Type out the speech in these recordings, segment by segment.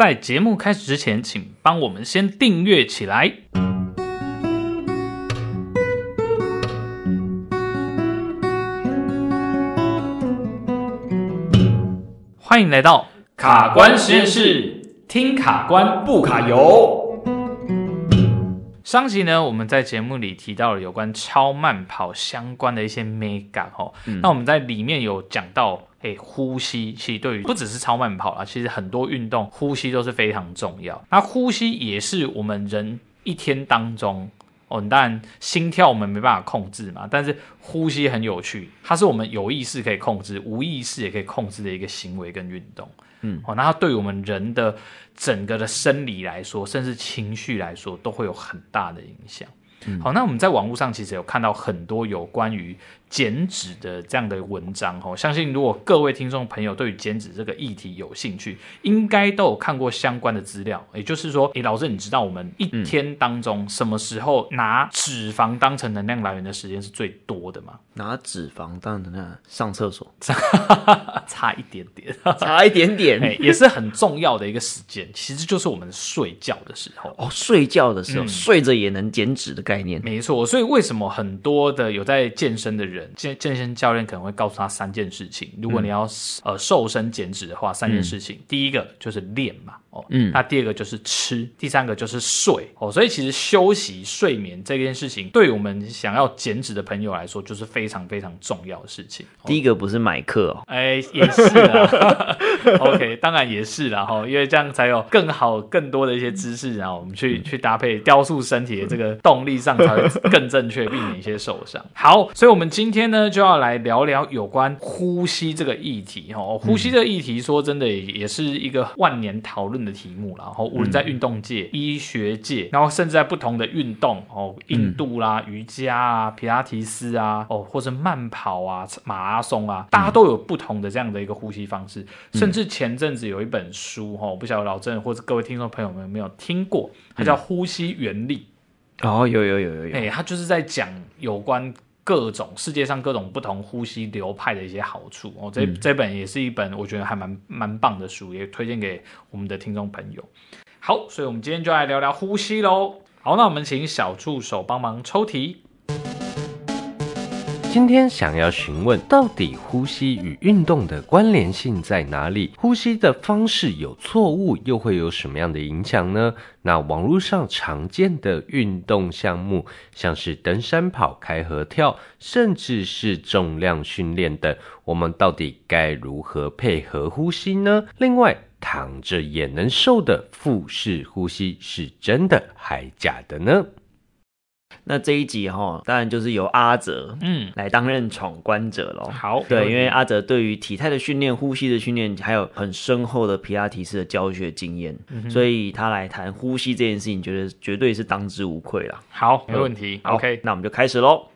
在节目开始之前，请帮我们先订阅起来。欢迎来到卡关实验室，听卡关不卡油。上集呢，我们在节目里提到了有关超慢跑相关的一些美感哦。嗯、那我们在里面有讲到。诶，呼吸其实对于不只是超慢跑啦，其实很多运动呼吸都是非常重要。那呼吸也是我们人一天当中，哦，当然心跳我们没办法控制嘛，但是呼吸很有趣，它是我们有意识可以控制，无意识也可以控制的一个行为跟运动。嗯，哦，那它对于我们人的整个的生理来说，甚至情绪来说，都会有很大的影响。嗯、好，那我们在网络上其实有看到很多有关于减脂的这样的文章哦，相信如果各位听众朋友对于减脂这个议题有兴趣，应该都有看过相关的资料。也就是说，诶，老师，你知道我们一天当中什么时候拿脂肪当成能量来源的时间是最多的吗？拿脂肪当成能量上厕所，差一点点，差一点点，诶，也是很重要的一个时间。其实就是我们睡觉的时候哦，睡觉的时候，嗯、睡着也能减脂的概念，没错。所以为什么很多的有在健身的人？健健身教练可能会告诉他三件事情，如果你要、嗯、呃瘦身减脂的话，三件事情，嗯、第一个就是练嘛，哦，嗯，那第二个就是吃，第三个就是睡，哦，所以其实休息睡眠这件事情，对我们想要减脂的朋友来说，就是非常非常重要的事情。第一个不是买课哦，哎，也是啊，OK，当然也是啦，哈，因为这样才有更好更多的一些知识，然后我们去、嗯、去搭配雕塑身体的这个动力上才会更正确，避免一些受伤。好，所以我们今今天呢，就要来聊聊有关呼吸这个议题哦。呼吸这个议题，说真的，也是一个万年讨论的题目啦。然后无论在运动界、嗯、医学界，然后甚至在不同的运动哦，印度啦、瑜伽啊、皮拉提斯啊，哦，或者慢跑啊、马拉松啊，大家都有不同的这样的一个呼吸方式。甚至前阵子有一本书哦，不晓得老郑或者各位听众朋友们有没有听过？它叫《呼吸原理》。哦，有有有有有，哎，它就是在讲有关。各种世界上各种不同呼吸流派的一些好处哦，这这本也是一本我觉得还蛮蛮棒的书，也推荐给我们的听众朋友。好，所以我们今天就来聊聊呼吸喽。好，那我们请小助手帮忙抽题。今天想要询问，到底呼吸与运动的关联性在哪里？呼吸的方式有错误，又会有什么样的影响呢？那网络上常见的运动项目，像是登山跑、开合跳，甚至是重量训练等，我们到底该如何配合呼吸呢？另外，躺着也能瘦的腹式呼吸是真的还假的呢？那这一集哈，当然就是由阿泽嗯来担任闯关者喽。好，对，因为阿泽对于体态的训练、呼吸的训练，还有很深厚的皮拉提斯的教学经验，嗯、所以他来谈呼吸这件事情，觉得绝对是当之无愧啦。好，没问题。OK，那我们就开始喽。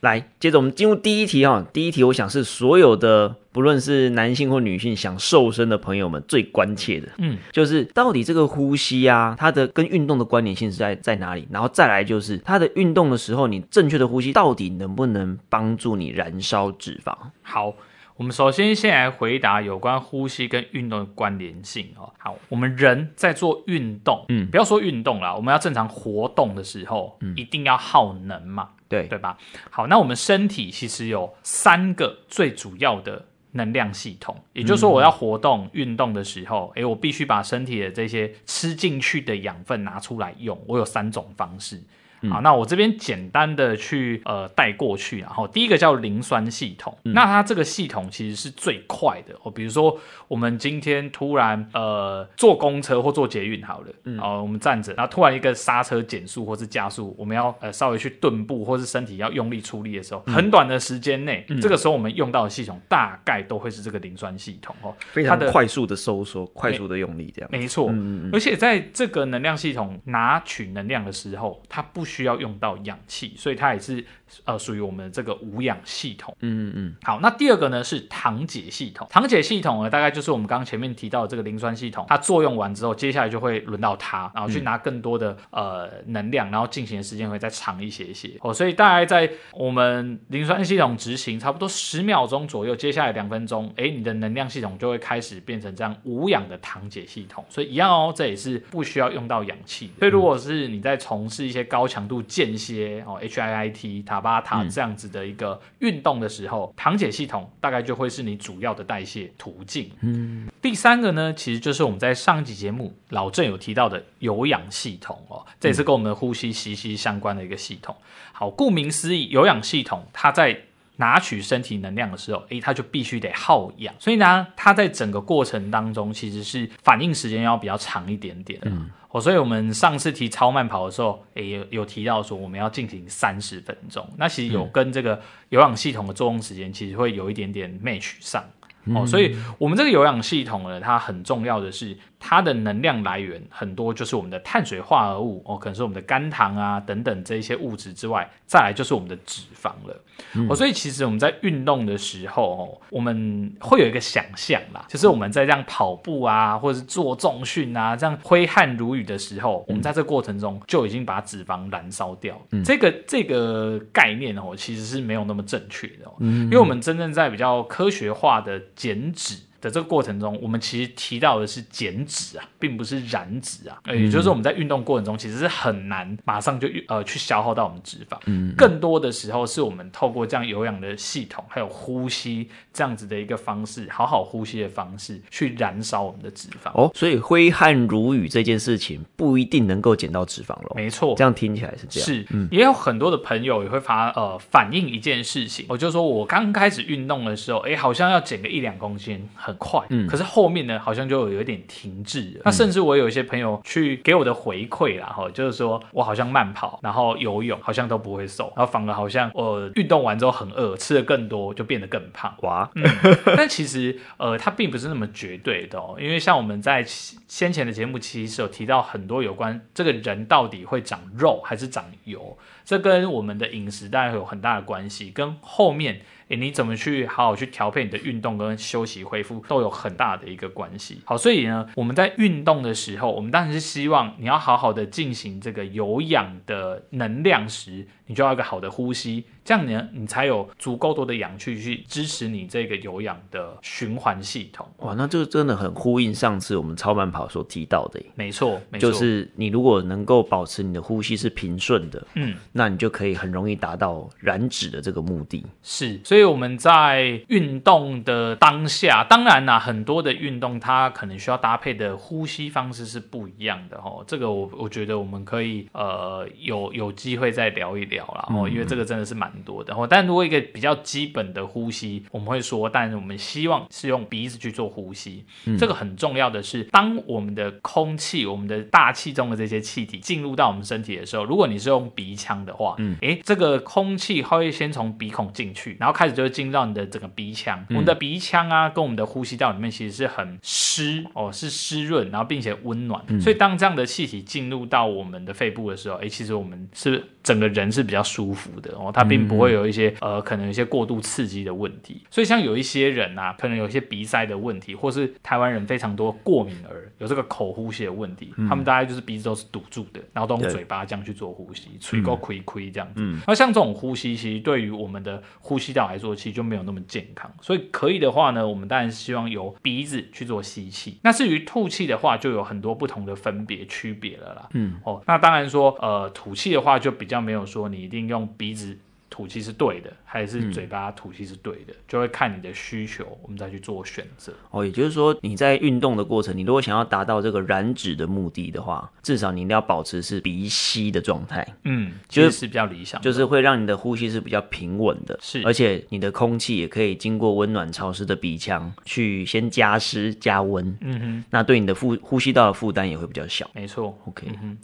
来，接着我们进入第一题哈。第一题，我想是所有的不论是男性或女性想瘦身的朋友们最关切的，嗯，就是到底这个呼吸啊，它的跟运动的关联性是在在哪里？然后再来就是它的运动的时候，你正确的呼吸到底能不能帮助你燃烧脂肪？好。我们首先先来回答有关呼吸跟运动的关联性哦。好，我们人在做运动，嗯，不要说运动啦，我们要正常活动的时候，嗯，一定要耗能嘛，对对吧？好，那我们身体其实有三个最主要的能量系统，也就是说，我要活动运动的时候，诶，我必须把身体的这些吃进去的养分拿出来用。我有三种方式。好，那我这边简单的去呃带过去，然后第一个叫磷酸系统，嗯、那它这个系统其实是最快的哦。比如说我们今天突然呃坐公车或坐捷运好了，嗯，哦，我们站着，然后突然一个刹车减速或是加速，我们要呃稍微去顿步或是身体要用力出力的时候，嗯、很短的时间内，嗯、这个时候我们用到的系统大概都会是这个磷酸系统哦，非常快速的收缩，快速的用力这样，没错，嗯嗯嗯，而且在这个能量系统拿取能量的时候，它不需要用到氧气，所以它也是呃属于我们的这个无氧系统。嗯嗯。好，那第二个呢是糖解系统。糖解系统呢，大概就是我们刚刚前面提到的这个磷酸系统，它作用完之后，接下来就会轮到它，然后去拿更多的、嗯、呃能量，然后进行的时间会再长一些些。哦，所以大概在我们磷酸系统执行差不多十秒钟左右，接下来两分钟，哎，你的能量系统就会开始变成这样无氧的糖解系统。所以一样哦，这也是不需要用到氧气。所以如果是你在从事一些高强度间歇哦 HIIT 塔巴塔这样子的一个运动的时候，糖解系统大概就会是你主要的代谢途径。嗯，第三个呢，其实就是我们在上一集节目老郑有提到的有氧系统哦，这也是跟我们的呼吸息息相关的一个系统。好，顾名思义，有氧系统它在拿取身体能量的时候，诶，它就必须得耗氧，所以呢，它在整个过程当中其实是反应时间要比较长一点点。嗯，哦，所以我们上次提超慢跑的时候，诶，有有提到说我们要进行三十分钟，那其实有跟这个有氧系统的作用时间其实会有一点点 match 上。哦，所以我们这个有氧系统呢，它很重要的是。它的能量来源很多，就是我们的碳水化合物哦，可能是我们的肝糖啊等等这些物质之外，再来就是我们的脂肪了。嗯、哦，所以其实我们在运动的时候哦，我们会有一个想象啦，就是我们在这样跑步啊，或者是做重训啊，这样挥汗如雨的时候，我们在这过程中就已经把脂肪燃烧掉。嗯、这个这个概念哦，其实是没有那么正确的哦，嗯、因为我们真正在比较科学化的减脂。的这个过程中，我们其实提到的是减脂啊，并不是燃脂啊。也就是我们在运动过程中，其实是很难马上就呃去消耗到我们脂肪。嗯，更多的时候是我们透过这样有氧的系统，还有呼吸这样子的一个方式，好好呼吸的方式，去燃烧我们的脂肪。哦，所以挥汗如雨这件事情不一定能够减到脂肪咯。没错，这样听起来是这样。是，嗯，也有很多的朋友也会发呃反映一件事情，我就说我刚开始运动的时候，哎，好像要减个一两公斤，很快。嗯，可是后面呢，好像就有点停滞了。那甚至我有一些朋友去给我的回馈啦，哈，就是说我好像慢跑，然后游泳好像都不会瘦，然后反而好像我运动完之后很饿，吃的更多就变得更胖。哇，嗯，但其实呃，它并不是那么绝对的哦，因为像我们在先前的节目其实有提到很多有关这个人到底会长肉还是长油，这跟我们的饮食当然有很大的关系，跟后面。诶，你怎么去好好去调配你的运动跟休息恢复，都有很大的一个关系。好，所以呢，我们在运动的时候，我们当然是希望你要好好的进行这个有氧的能量时，你就要一个好的呼吸。这样呢，你才有足够多的氧气去支持你这个有氧的循环系统。哇，那这个真的很呼应上次我们超慢跑所提到的。没错，没错，就是你如果能够保持你的呼吸是平顺的，嗯，那你就可以很容易达到燃脂的这个目的。是，所以我们在运动的当下，当然啦，很多的运动它可能需要搭配的呼吸方式是不一样的哦。这个我我觉得我们可以呃有有机会再聊一聊啦哦，因为这个真的是蛮。多的哦，但如果一个比较基本的呼吸，我们会说，但我们希望是用鼻子去做呼吸。嗯、这个很重要的是，当我们的空气、我们的大气中的这些气体进入到我们身体的时候，如果你是用鼻腔的话，嗯，诶，这个空气它会先从鼻孔进去，然后开始就会进入到你的整个鼻腔。嗯、我们的鼻腔啊，跟我们的呼吸道里面其实是很湿哦，是湿润，然后并且温暖。嗯、所以当这样的气体进入到我们的肺部的时候，哎，其实我们是整个人是比较舒服的哦，它并。不会有一些呃，可能有一些过度刺激的问题，所以像有一些人、啊，可能有一些鼻塞的问题，或是台湾人非常多过敏儿有这个口呼吸的问题，嗯、他们大概就是鼻子都是堵住的，然后都用嘴巴这样去做呼吸，吹够亏亏这样子。嗯、那像这种呼吸，其实对于我们的呼吸道来说，其实就没有那么健康。所以可以的话呢，我们当然是希望由鼻子去做吸气。那至于吐气的话，就有很多不同的分别区别了啦。嗯，哦，那当然说呃，吐气的话就比较没有说你一定用鼻子。吐气是对的，还是嘴巴吐气是对的，嗯、就会看你的需求，我们再去做选择。哦，也就是说，你在运动的过程，你如果想要达到这个燃脂的目的的话，至少你一定要保持是鼻吸的状态。嗯，就是是比较理想，就是会让你的呼吸是比较平稳的。是，而且你的空气也可以经过温暖潮湿的鼻腔去先加湿加温。嗯哼，那对你的呼呼吸道的负担也会比较小。没错，OK。嗯哼，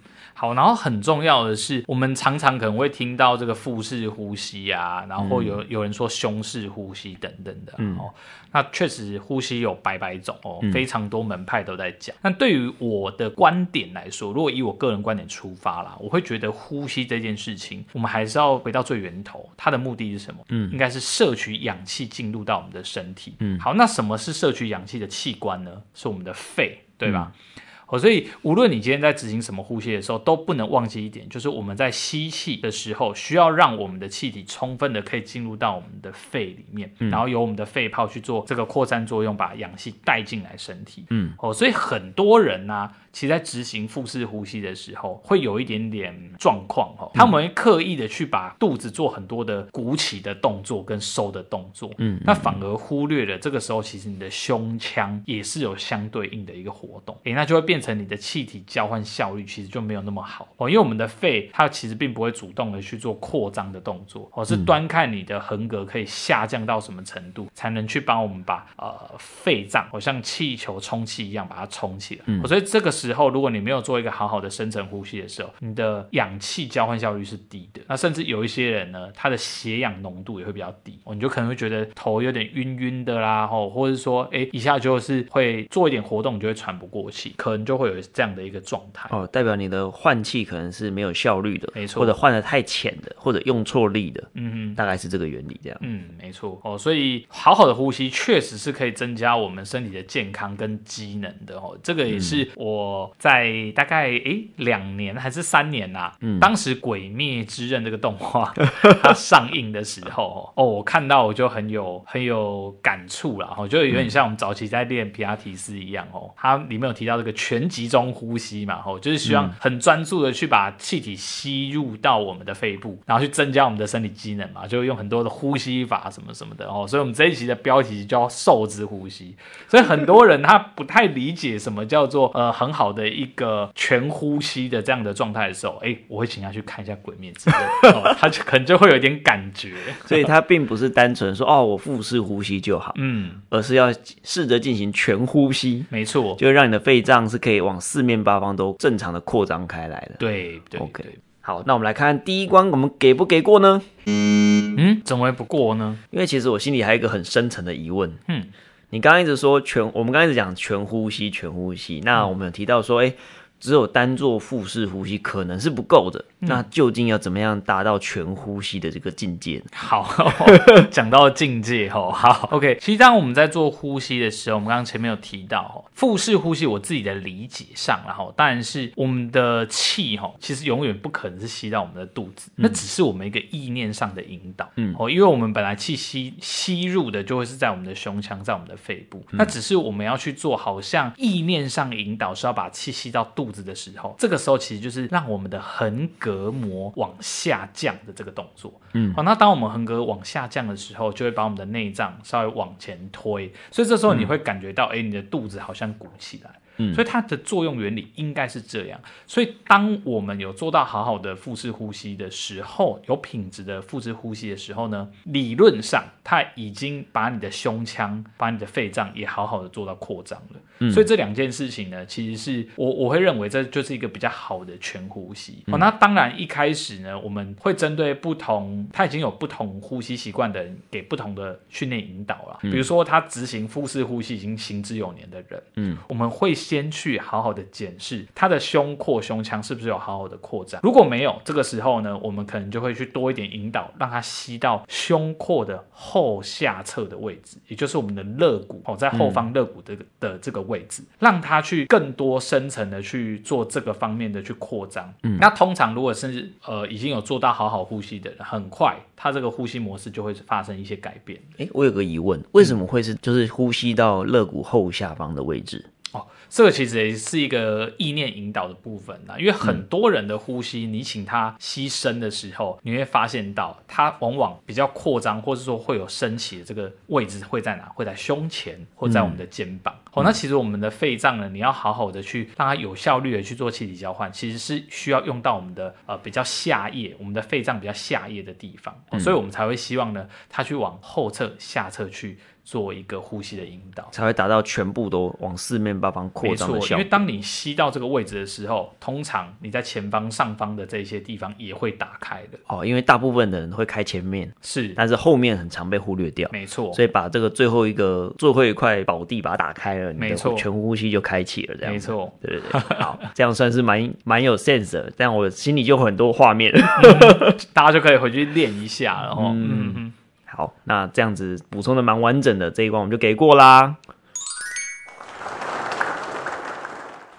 好，然后很重要的是，我们常常可能会听到这个腹式呼吸。啊，然后有、嗯、有人说胸式呼吸等等的，嗯、哦，那确实呼吸有百百种哦，嗯、非常多门派都在讲。那对于我的观点来说，如果以我个人观点出发啦，我会觉得呼吸这件事情，我们还是要回到最源头，它的目的是什么？嗯，应该是摄取氧气进入到我们的身体。嗯，好，那什么是摄取氧气的器官呢？是我们的肺，对吧？嗯哦，所以无论你今天在执行什么呼吸的时候，都不能忘记一点，就是我们在吸气的时候，需要让我们的气体充分的可以进入到我们的肺里面，嗯、然后由我们的肺泡去做这个扩散作用，把氧气带进来身体。嗯，哦，所以很多人呢、啊。其实，在执行腹式呼吸的时候，会有一点点状况哦，他们会刻意的去把肚子做很多的鼓起的动作跟收的动作，嗯，那反而忽略了这个时候，其实你的胸腔也是有相对应的一个活动，诶，那就会变成你的气体交换效率其实就没有那么好哦，因为我们的肺它其实并不会主动的去做扩张的动作，哦，是端看你的横膈可以下降到什么程度，才能去帮我们把呃肺脏，好像气球充气一样把它充起来，嗯，所以这个。时候，如果你没有做一个好好的深层呼吸的时候，你的氧气交换效率是低的。那甚至有一些人呢，他的血氧浓度也会比较低，哦你就可能会觉得头有点晕晕的啦，吼，或者说，哎，一下就是会做一点活动，你就会喘不过气，可能就会有这样的一个状态。哦，代表你的换气可能是没有效率的，没错，或者换的太浅的，或者用错力的，嗯嗯，大概是这个原理这样。嗯，没错。哦，所以好好的呼吸确实是可以增加我们身体的健康跟机能的。哦，这个也是我。在大概诶两年还是三年呐、啊？嗯，当时《鬼灭之刃》这个动画 它上映的时候，哦，我看到我就很有很有感触了，哦，就有点像我们早期在练皮拉提斯一样，哦，它里面有提到这个全集中呼吸嘛，吼，就是希望很专注的去把气体吸入到我们的肺部，然后去增加我们的身体机能嘛，就用很多的呼吸法什么什么的，哦，所以我们这一期的标题叫瘦之呼吸，所以很多人他不太理解什么叫做呃很好。的一个全呼吸的这样的状态的时候，哎，我会请他去看一下《鬼灭之刃》哦，他就可能就会有点感觉，所以他并不是单纯说哦，我腹式呼吸就好，嗯，而是要试着进行全呼吸，没错，就让你的肺脏是可以往四面八方都正常的扩张开来的，对对，OK，好，那我们来看看第一关，我们给不给过呢？嗯，怎么会不过呢？因为其实我心里还有一个很深层的疑问，嗯。你刚刚一直说全，我们刚刚一直讲全呼吸，全呼吸。那我们有提到说，哎、欸。只有单做腹式呼吸可能是不够的，嗯、那究竟要怎么样达到全呼吸的这个境界？好，讲到境界哦，好，OK。其实当我们在做呼吸的时候，我们刚刚前面有提到哦腹式呼吸，我自己的理解上，然后当然是我们的气哈，其实永远不可能是吸到我们的肚子，嗯、那只是我们一个意念上的引导，嗯，哦，因为我们本来气吸吸入的就会是在我们的胸腔，在我们的肺部，嗯、那只是我们要去做，好像意念上引导是要把气吸到肚子。的时候，这个时候其实就是让我们的横膈膜往下降的这个动作。嗯，好，那当我们横膈往下降的时候，就会把我们的内脏稍微往前推，所以这时候你会感觉到，哎、嗯，你的肚子好像鼓起来。嗯，所以它的作用原理应该是这样。所以当我们有做到好好的腹式呼吸的时候，有品质的腹式呼吸的时候呢，理论上它已经把你的胸腔、把你的肺脏也好好的做到扩张了。嗯，所以这两件事情呢，其实是我我会认为这就是一个比较好的全呼吸。嗯，哦，那当然一开始呢，我们会针对不同他已经有不同呼吸习惯的人，给不同的训练引导了。嗯，比如说他执行腹式呼吸已经行之有年的人，嗯，我们会。先去好好的检视他的胸廓、胸腔是不是有好好的扩展。如果没有，这个时候呢，我们可能就会去多一点引导，让他吸到胸廓的后下侧的位置，也就是我们的肋骨哦，在后方肋骨的的这个位置，嗯、让他去更多深层的去做这个方面的去扩张。嗯，那通常如果是呃已经有做到好好呼吸的人，很快他这个呼吸模式就会发生一些改变。诶，我有个疑问，为什么会是就是呼吸到肋骨后下方的位置？哦，这个其实也是一个意念引导的部分啦，因为很多人的呼吸，你请他吸深的时候，你会发现到他往往比较扩张，或者说会有升起的这个位置会在哪？会在胸前，或在我们的肩膀。嗯、哦，那其实我们的肺脏呢，你要好好的去让它有效率的去做气体交换，其实是需要用到我们的呃比较下叶，我们的肺脏比较下叶的地方，哦，所以我们才会希望呢，它去往后侧、下侧去。做一个呼吸的引导，才会达到全部都往四面八方扩张的效果。因为当你吸到这个位置的时候，通常你在前方、上方的这些地方也会打开的。哦，因为大部分的人会开前面，是，但是后面很常被忽略掉。没错，所以把这个最后一个最后一块宝地把它打开了，没错，全呼吸就开启了，这样。没错，对对对，好，这样算是蛮蛮有 sense 的，这样我心里就很多画面了，嗯，大家就可以回去练一下，然后嗯。嗯好，那这样子补充的蛮完整的，这一关我们就给过啦。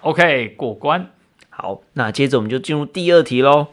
OK，过关。好，那接着我们就进入第二题喽。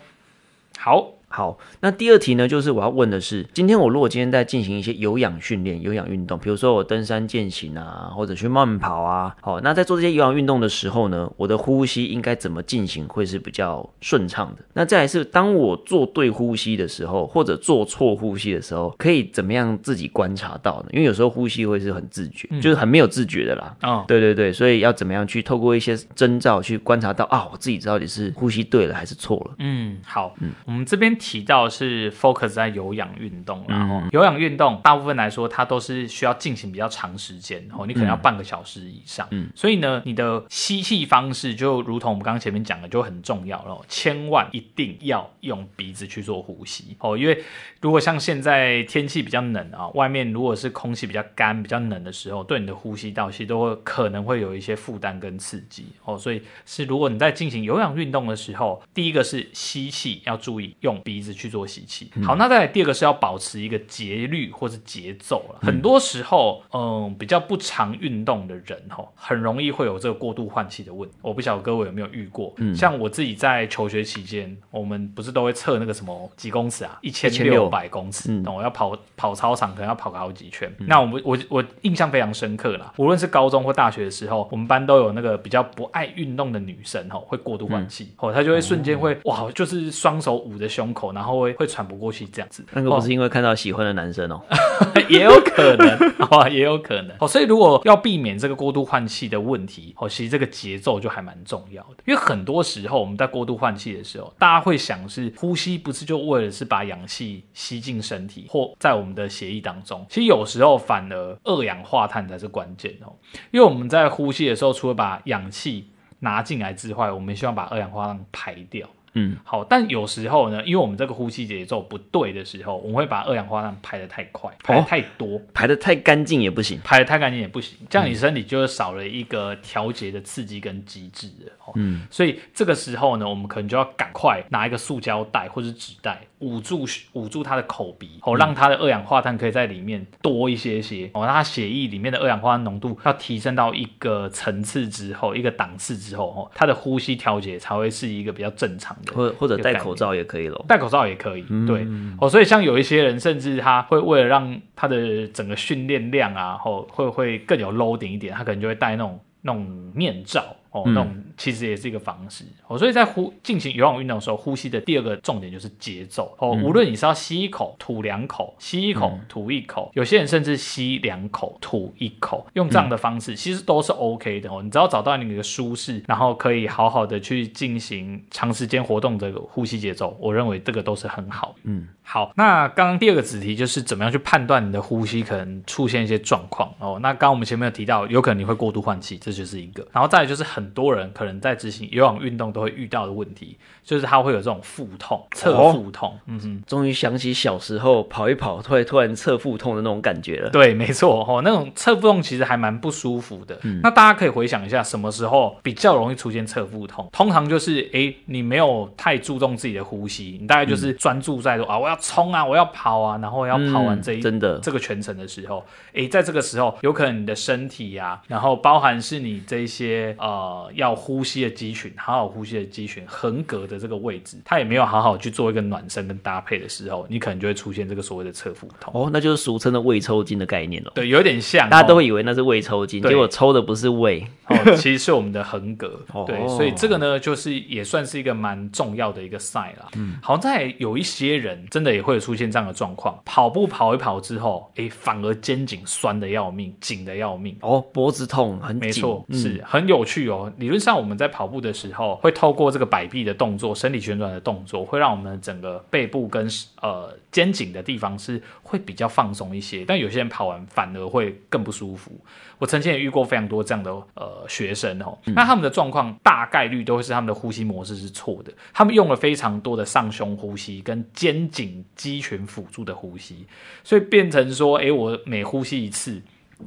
好。好，那第二题呢，就是我要问的是，今天我如果今天在进行一些有氧训练、有氧运动，比如说我登山健行啊，或者去慢跑啊，好，那在做这些有氧运动的时候呢，我的呼吸应该怎么进行会是比较顺畅的？那再来是，当我做对呼吸的时候，或者做错呼吸的时候，可以怎么样自己观察到呢？因为有时候呼吸会是很自觉，嗯、就是很没有自觉的啦。哦，对对对，所以要怎么样去透过一些征兆去观察到啊，我自己到底是呼吸对了还是错了？嗯，好，嗯，我们这边提到是。focus 在有氧运动，然后有氧运动大部分来说，它都是需要进行比较长时间，哦，你可能要半个小时以上，嗯，所以呢，你的吸气方式就如同我们刚刚前面讲的，就很重要了，千万一定要用鼻子去做呼吸，哦，因为如果像现在天气比较冷啊，外面如果是空气比较干、比较冷的时候，对你的呼吸道其实都会可能会有一些负担跟刺激，哦，所以是如果你在进行有氧运动的时候，第一个是吸气要注意用鼻子去做吸气。好，那再来第二个是要保持一个节律或是节奏了。很多时候，嗯，比较不常运动的人哈，很容易会有这个过度换气的问题。我不晓得各位有没有遇过？嗯，像我自己在求学期间，我们不是都会测那个什么几公尺啊？一千六百公尺，嗯，我要跑跑操场，可能要跑个好几圈。那我们我我印象非常深刻啦。无论是高中或大学的时候，我们班都有那个比较不爱运动的女生哈，会过度换气，哦，她就会瞬间会哇，就是双手捂着胸口，然后会会喘不过去这样子，那个不是因为看到喜欢的男生哦，也有可能，好吧也有可能。哦，所以如果要避免这个过度换气的问题，哦，其实这个节奏就还蛮重要的。因为很多时候我们在过度换气的时候，大家会想是呼吸不是就为了是把氧气吸进身体或在我们的血液当中，其实有时候反而二氧化碳才是关键哦。因为我们在呼吸的时候，除了把氧气拿进来之外，我们希望把二氧化碳排掉。嗯，好，但有时候呢，因为我们这个呼吸节奏不对的时候，我们会把二氧化碳排得太快，排的太多，哦、排得太干净也不行，排得太干净也不行，这样你身体就少了一个调节的刺激跟机制了。嗯，所以这个时候呢，我们可能就要赶快拿一个塑胶袋或者纸袋捂住捂住他的口鼻，哦，让他的二氧化碳可以在里面多一些些，哦，让它血液里面的二氧化碳浓度要提升到一个层次之后，一个档次之后，哦，他的呼吸调节才会是一个比较正常的。或或者戴口罩也可以咯，戴口罩也可以，嗯、对哦，所以像有一些人，甚至他会为了让他的整个训练量啊，哦会会更有 loading 一点，他可能就会戴那种那种面罩。哦，那种其实也是一个方式哦，所以在呼进行有氧运动的时候，呼吸的第二个重点就是节奏哦。无论你是要吸一口吐两口，吸一口吐一口，有些人甚至吸两口吐一口，用这样的方式其实都是 OK 的哦。你只要找到你的舒适，然后可以好好的去进行长时间活动这个呼吸节奏，我认为这个都是很好。嗯，好，那刚刚第二个子题就是怎么样去判断你的呼吸可能出现一些状况哦。那刚刚我们前面有提到，有可能你会过度换气，这就是一个，然后再来就是很。很多人可能在执行有氧运动都会遇到的问题，就是他会有这种腹痛、侧腹痛。哦、嗯哼，终于想起小时候跑一跑，突然突然侧腹痛的那种感觉了。对，没错哦，那种侧腹痛其实还蛮不舒服的。嗯，那大家可以回想一下，什么时候比较容易出现侧腹痛？通常就是诶，你没有太注重自己的呼吸，你大概就是专注在说、嗯、啊，我要冲啊，我要跑啊，然后要跑完这一、嗯、真的这个全程的时候，诶，在这个时候有可能你的身体呀、啊，然后包含是你这一些呃。呃，要呼吸的肌群，好好呼吸的肌群，横膈的这个位置，它也没有好好去做一个暖身跟搭配的时候，你可能就会出现这个所谓的侧腹痛。哦，那就是俗称的胃抽筋的概念了。对，有点像，大家都会以为那是胃抽筋，结果抽的不是胃，哦，其实是我们的横膈。哦，对，所以这个呢，就是也算是一个蛮重要的一个 sign 啦。嗯，好在有一些人真的也会出现这样的状况，跑步跑一跑之后，哎，反而肩颈酸的要命，紧的要命。哦，脖子痛很紧，没错，是很有趣哦。哦，理论上我们在跑步的时候，会透过这个摆臂的动作、身体旋转的动作，会让我们整个背部跟呃肩颈的地方是会比较放松一些。但有些人跑完反而会更不舒服。我曾经也遇过非常多这样的呃学生哦，那他们的状况大概率都会是他们的呼吸模式是错的，他们用了非常多的上胸呼吸跟肩颈肌群辅助的呼吸，所以变成说，哎，我每呼吸一次。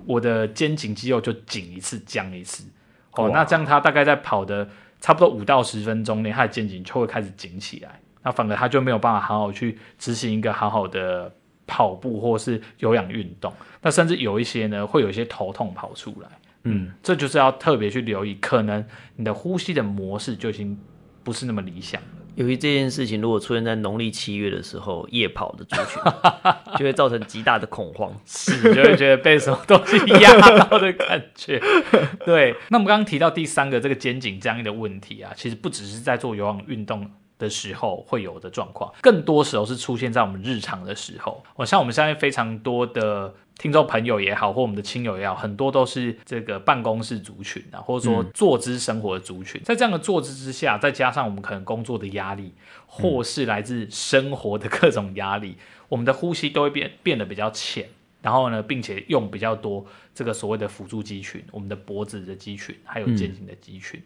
我的肩颈肌肉就紧一次，僵一次，哦，那这样他大概在跑的差不多五到十分钟内，他的肩颈就会开始紧起来，那反而他就没有办法好好去执行一个好好的跑步或是有氧运动，那甚至有一些呢会有一些头痛跑出来，嗯，这就是要特别去留意，可能你的呼吸的模式就已经不是那么理想了。由于这件事情，如果出现在农历七月的时候，夜跑的族群 就会造成极大的恐慌，是就会觉得被什么东西压到的感觉。对，那我们刚刚提到第三个这个肩颈僵硬的问题啊，其实不只是在做有氧运动的时候会有的状况，更多时候是出现在我们日常的时候。我像我们现在非常多的。听众朋友也好，或我们的亲友也好，很多都是这个办公室族群啊，或者说坐姿生活的族群。嗯、在这样的坐姿之下，再加上我们可能工作的压力，或是来自生活的各种压力，嗯、我们的呼吸都会变变得比较浅。然后呢，并且用比较多这个所谓的辅助肌群，我们的脖子的肌群，还有肩颈的肌群。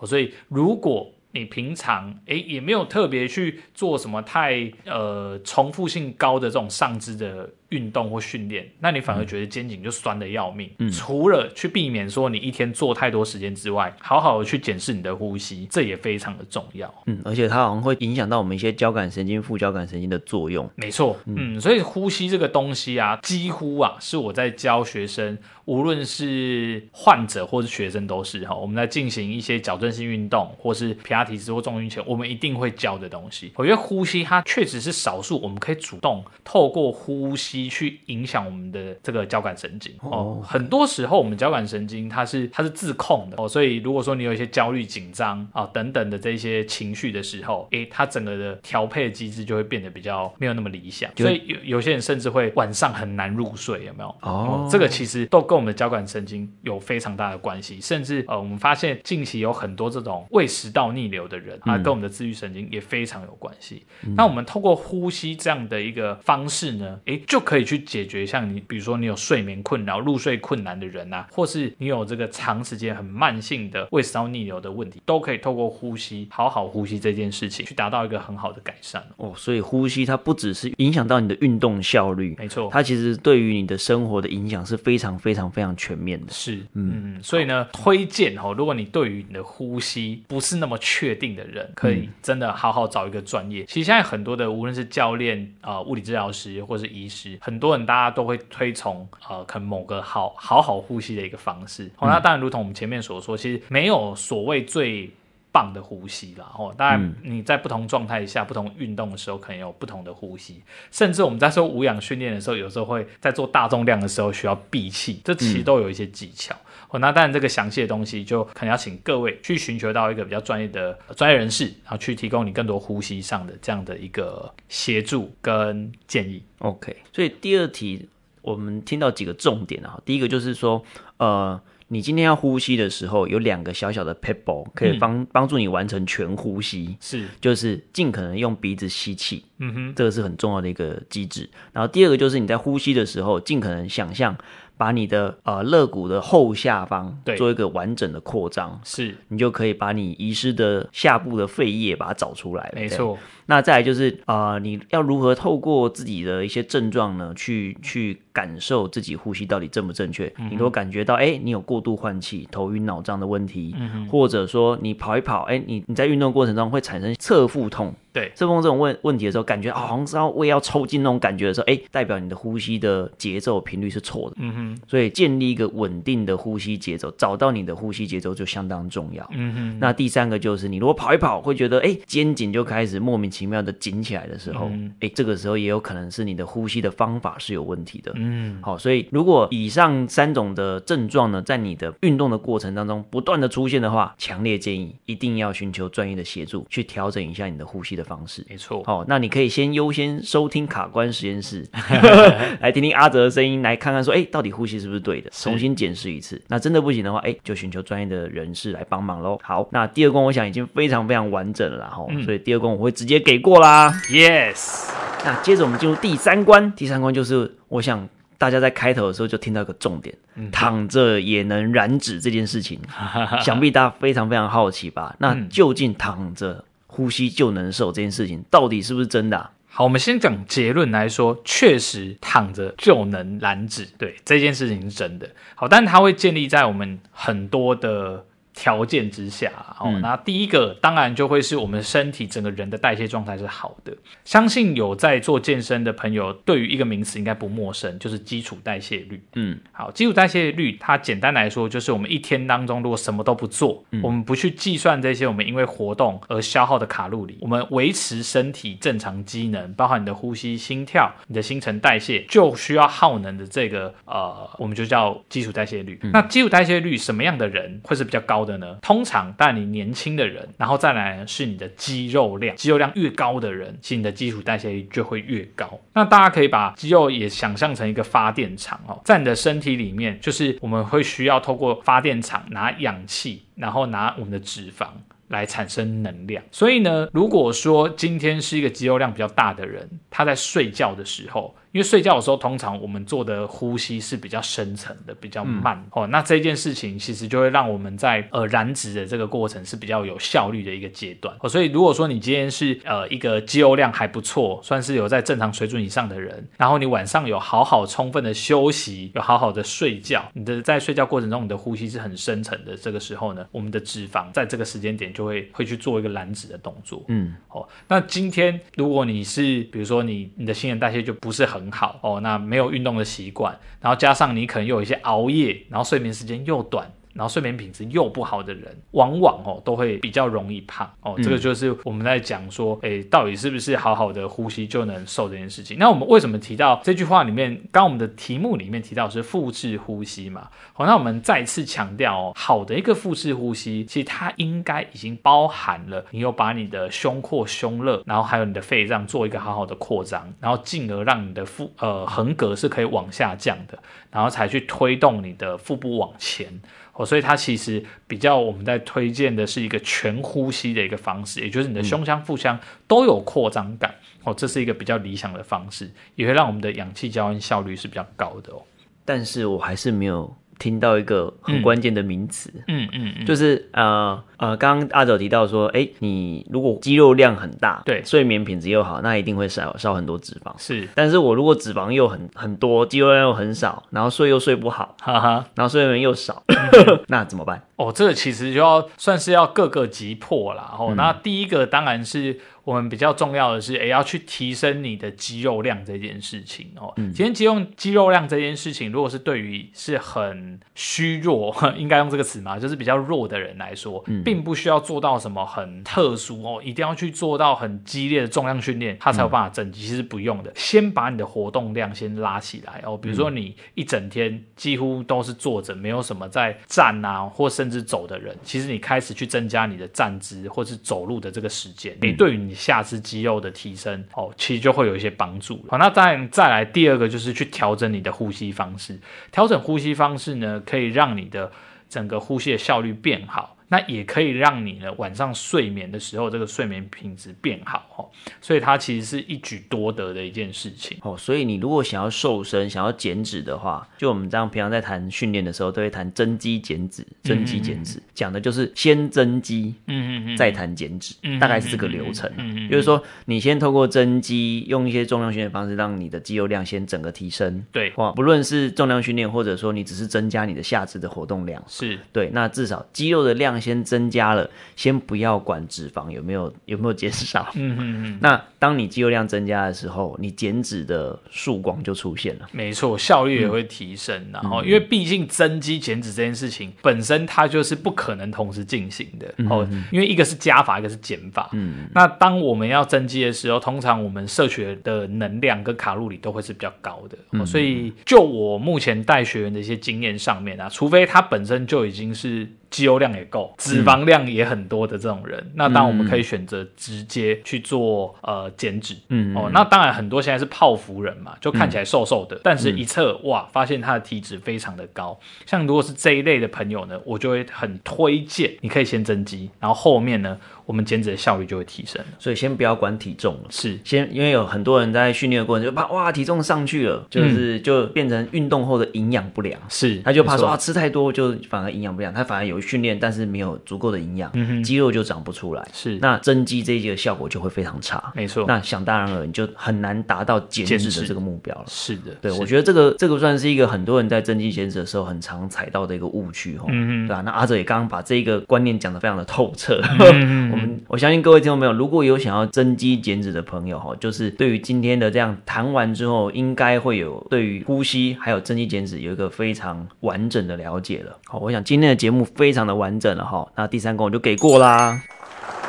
嗯、所以如果你平常诶也没有特别去做什么太呃重复性高的这种上肢的。运动或训练，那你反而觉得肩颈就酸的要命。嗯，除了去避免说你一天做太多时间之外，好好的去检视你的呼吸，这也非常的重要。嗯，而且它好像会影响到我们一些交感神经、副交感神经的作用。没错，嗯，所以呼吸这个东西啊，几乎啊是我在教学生，无论是患者或是学生都是哈，我们在进行一些矫正性运动或是皮拉提斯或重训前，我们一定会教的东西。我觉得呼吸它确实是少数我们可以主动透过呼吸。去影响我们的这个交感神经。哦，很多时候我们交感神经它是它是自控的。哦，所以如果说你有一些焦虑、紧张啊等等的这些情绪的时候，诶，它整个的调配机制就会变得比较没有那么理想，所以有有些人甚至会晚上很难入睡，有没有？哦，这个其实都跟我们的交感神经有非常大的关系，甚至呃，我们发现近期有很多这种胃食道逆流的人啊，跟我们的自律神经也非常有关系。嗯、那我们通过呼吸这样的一个方式呢，诶，就可以去解决像你，比如说你有睡眠困扰、入睡困难的人啊，或是你有这个长时间很慢性的胃食道逆流的问题，都可以透过呼吸，好好呼吸这件事情，去达到一个很好的改善哦。所以呼吸它不只是影响到你的运动效率，没错，它其实对于你的生活的影响是非常非常非常全面的。是，嗯嗯，所以呢，推荐哦，如果你对于你的呼吸不是那么确定的人，可以真的好好找一个专业。嗯、其实现在很多的无论是教练啊、呃、物理治疗师或是医师，很多人。大家都会推崇呃，可能某个好好好呼吸的一个方式。哦，那当然，如同我们前面所说，其实没有所谓最棒的呼吸啦。哦，当然你在不同状态下、不同运动的时候，可能有不同的呼吸。甚至我们在做无氧训练的时候，有时候会在做大重量的时候需要闭气，这其实都有一些技巧。哦，那当然这个详细的东西就可能要请各位去寻求到一个比较专业的专业人士，然后去提供你更多呼吸上的这样的一个协助跟建议。OK，所以第二题我们听到几个重点啊，第一个就是说，呃，你今天要呼吸的时候，有两个小小的 pebble 可以帮帮助你完成全呼吸，是，就是尽可能用鼻子吸气，嗯哼，这个是很重要的一个机制。然后第二个就是你在呼吸的时候，尽可能想象。把你的呃肋骨的后下方做一个完整的扩张，是你就可以把你遗失的下部的肺叶把它找出来。没错，那再来就是呃你要如何透过自己的一些症状呢，去去感受自己呼吸到底正不正确？嗯、你如果感觉到哎、欸、你有过度换气、头晕脑胀的问题，嗯、哼或者说你跑一跑，哎、欸、你你在运动过程中会产生侧腹痛。对，侧风这种问问题的时候，感觉啊，好像是要胃要抽筋那种感觉的时候，哎，代表你的呼吸的节奏频率是错的。嗯哼，所以建立一个稳定的呼吸节奏，找到你的呼吸节奏就相当重要。嗯哼，那第三个就是你如果跑一跑，会觉得哎，肩颈就开始莫名其妙的紧起来的时候，哎、嗯，这个时候也有可能是你的呼吸的方法是有问题的。嗯，好，所以如果以上三种的症状呢，在你的运动的过程当中不断的出现的话，强烈建议一定要寻求专业的协助，去调整一下你的呼吸的方式。没错。好，那你可以先优先收听卡关实验室，来听听阿哲的声音，来看看说，哎，到底呼吸是不是对的？重新检视一次。那真的不行的话，哎，就寻求专业的人士来帮忙喽。好，那第二关我想已经非常非常完整了，哈、嗯，所以第二关我会直接给过啦。Yes。那接着我们进入第三关，第三关就是我想。大家在开头的时候就听到一个重点，嗯、躺着也能燃脂这件事情，想必大家非常非常好奇吧？那究竟躺着呼吸就能瘦这件事情，到底是不是真的、啊？好，我们先讲结论来说，确实躺着就能燃脂，对，这件事情是真的。好，但它会建立在我们很多的。条件之下，哦，那第一个当然就会是我们身体整个人的代谢状态是好的。相信有在做健身的朋友，对于一个名词应该不陌生，就是基础代谢率。嗯，好，基础代谢率它简单来说就是我们一天当中如果什么都不做，嗯、我们不去计算这些我们因为活动而消耗的卡路里，我们维持身体正常机能，包含你的呼吸、心跳、你的新陈代谢，就需要耗能的这个呃，我们就叫基础代谢率。嗯、那基础代谢率什么样的人会是比较高的呢？通常，但你年轻的人，然后再来是你的肌肉量，肌肉量越高的人，其实你的基础代谢率就会越高。那大家可以把肌肉也想象成一个发电厂哦，在你的身体里面，就是我们会需要透过发电厂拿氧气，然后拿我们的脂肪来产生能量。所以呢，如果说今天是一个肌肉量比较大的人，他在睡觉的时候，因为睡觉的时候，通常我们做的呼吸是比较深层的，比较慢、嗯、哦。那这件事情其实就会让我们在呃燃脂的这个过程是比较有效率的一个阶段哦。所以如果说你今天是呃一个肌肉量还不错，算是有在正常水准以上的人，然后你晚上有好好充分的休息，有好好的睡觉，你的在睡觉过程中你的呼吸是很深层的，这个时候呢，我们的脂肪在这个时间点就会会去做一个燃脂的动作。嗯，哦，那今天如果你是比如说你你的新陈代谢就不是很很好哦，那没有运动的习惯，然后加上你可能又有一些熬夜，然后睡眠时间又短。然后睡眠品质又不好的人，往往哦都会比较容易胖哦。这个就是我们在讲说，哎，到底是不是好好的呼吸就能瘦这件事情？那我们为什么提到这句话里面？刚刚我们的题目里面提到是腹式呼吸嘛？好，那我们再次强调哦，好的一个腹式呼吸，其实它应该已经包含了你有把你的胸廓、胸肋，然后还有你的肺脏做一个好好的扩张，然后进而让你的腹呃横膈是可以往下降的，然后才去推动你的腹部往前。哦，所以它其实比较我们在推荐的是一个全呼吸的一个方式，也就是你的胸腔、腹腔都有扩张感。哦，这是一个比较理想的方式，也会让我们的氧气交换效率是比较高的哦。但是我还是没有。听到一个很关键的名词，嗯嗯嗯，就是呃呃，刚刚阿九提到说，哎，你如果肌肉量很大，对，睡眠品质又好，那一定会少少很多脂肪。是，但是我如果脂肪又很很多，肌肉量又很少，然后睡又睡不好，哈哈，然后睡眠又少，那怎么办？哦，这个其实就要算是要各个击破啦。哦，那第一个当然是。我们比较重要的是，也，要去提升你的肌肉量这件事情哦。嗯，今天肌肉肌肉量这件事情，如果是对于是很虚弱，应该用这个词吗？就是比较弱的人来说，嗯，并不需要做到什么很特殊哦，一定要去做到很激烈的重量训练，他才有办法增肌。其实不用的，先把你的活动量先拉起来哦。比如说你一整天几乎都是坐着，没有什么在站啊，或甚至走的人，其实你开始去增加你的站姿或是走路的这个时间，你对于你。下肢肌肉的提升哦，其实就会有一些帮助。好，那再再来第二个就是去调整你的呼吸方式。调整呼吸方式呢，可以让你的整个呼吸的效率变好。那也可以让你呢晚上睡眠的时候，这个睡眠品质变好哦，所以它其实是一举多得的一件事情哦。所以你如果想要瘦身、想要减脂的话，就我们这样平常在谈训练的时候，都会谈增肌减脂、增肌减脂，讲的就是先增肌，嗯嗯嗯，再谈减脂，大概是这个流程。嗯嗯，就是说你先透过增肌，用一些重量训练方式，让你的肌肉量先整个提升。对，哇，不论是重量训练，或者说你只是增加你的下肢的活动量，是对，那至少肌肉的量。先增加了，先不要管脂肪有没有有没有减少。嗯嗯嗯。那当你肌肉量增加的时候，你减脂的曙光就出现了。没错，效率也会提升。嗯、然后，因为毕竟增肌减脂这件事情本身它就是不可能同时进行的。哦、嗯，因为一个是加法，一个是减法。嗯。那当我们要增肌的时候，通常我们摄取的能量跟卡路里都会是比较高的。嗯、所以，就我目前带学员的一些经验上面啊，除非他本身就已经是。肌肉量也够，脂肪量也很多的这种人，嗯、那当然我们可以选择直接去做呃减脂。嗯哦，那当然很多现在是泡芙人嘛，就看起来瘦瘦的，嗯、但是一测哇，发现他的体脂非常的高。像如果是这一类的朋友呢，我就会很推荐你可以先增肌，然后后面呢，我们减脂的效率就会提升。所以先不要管体重了，是。先因为有很多人在训练的过程就怕哇体重上去了，就是、嗯、就变成运动后的营养不良，是他就怕说啊吃太多就反而营养不良，他反而有训练，但是没有足够的营养，嗯、肌肉就长不出来，是那增肌这一节的效果就会非常差，没错。那想当然了，你就很难达到减脂的这个目标了。是的，对，我觉得这个这个算是一个很多人在增肌减脂的时候很常踩到的一个误区哈，嗯哼对吧、啊？那阿哲也刚刚把这个观念讲得非常的透彻，嗯、我们我相信各位听众朋友，如果有想要增肌减脂的朋友哈，就是对于今天的这样谈完之后，应该会有对于呼吸还有增肌减脂有一个非常完整的了解了。好，我想今天的节目非非常的完整了哈，那第三关我就给过啦，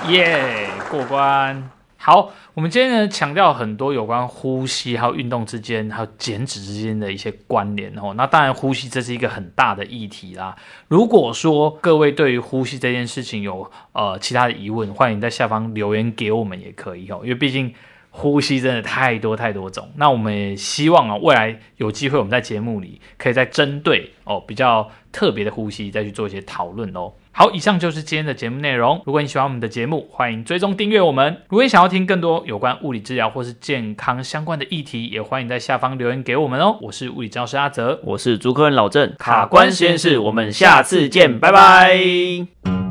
耶，yeah, 过关。好，我们今天呢强调很多有关呼吸还有运动之间还有减脂之间的一些关联哦。那当然，呼吸这是一个很大的议题啦。如果说各位对于呼吸这件事情有呃其他的疑问，欢迎在下方留言给我们也可以哦。因为毕竟呼吸真的太多太多种。那我们也希望啊，未来有机会我们在节目里可以再针对哦比较特别的呼吸再去做一些讨论哦。好，以上就是今天的节目内容。如果你喜欢我们的节目，欢迎追踪订阅我们。如果你想要听更多有关物理治疗或是健康相关的议题，也欢迎在下方留言给我们哦。我是物理治疗师阿泽，我是主科人老郑，卡关实验室，我们下次见，拜拜。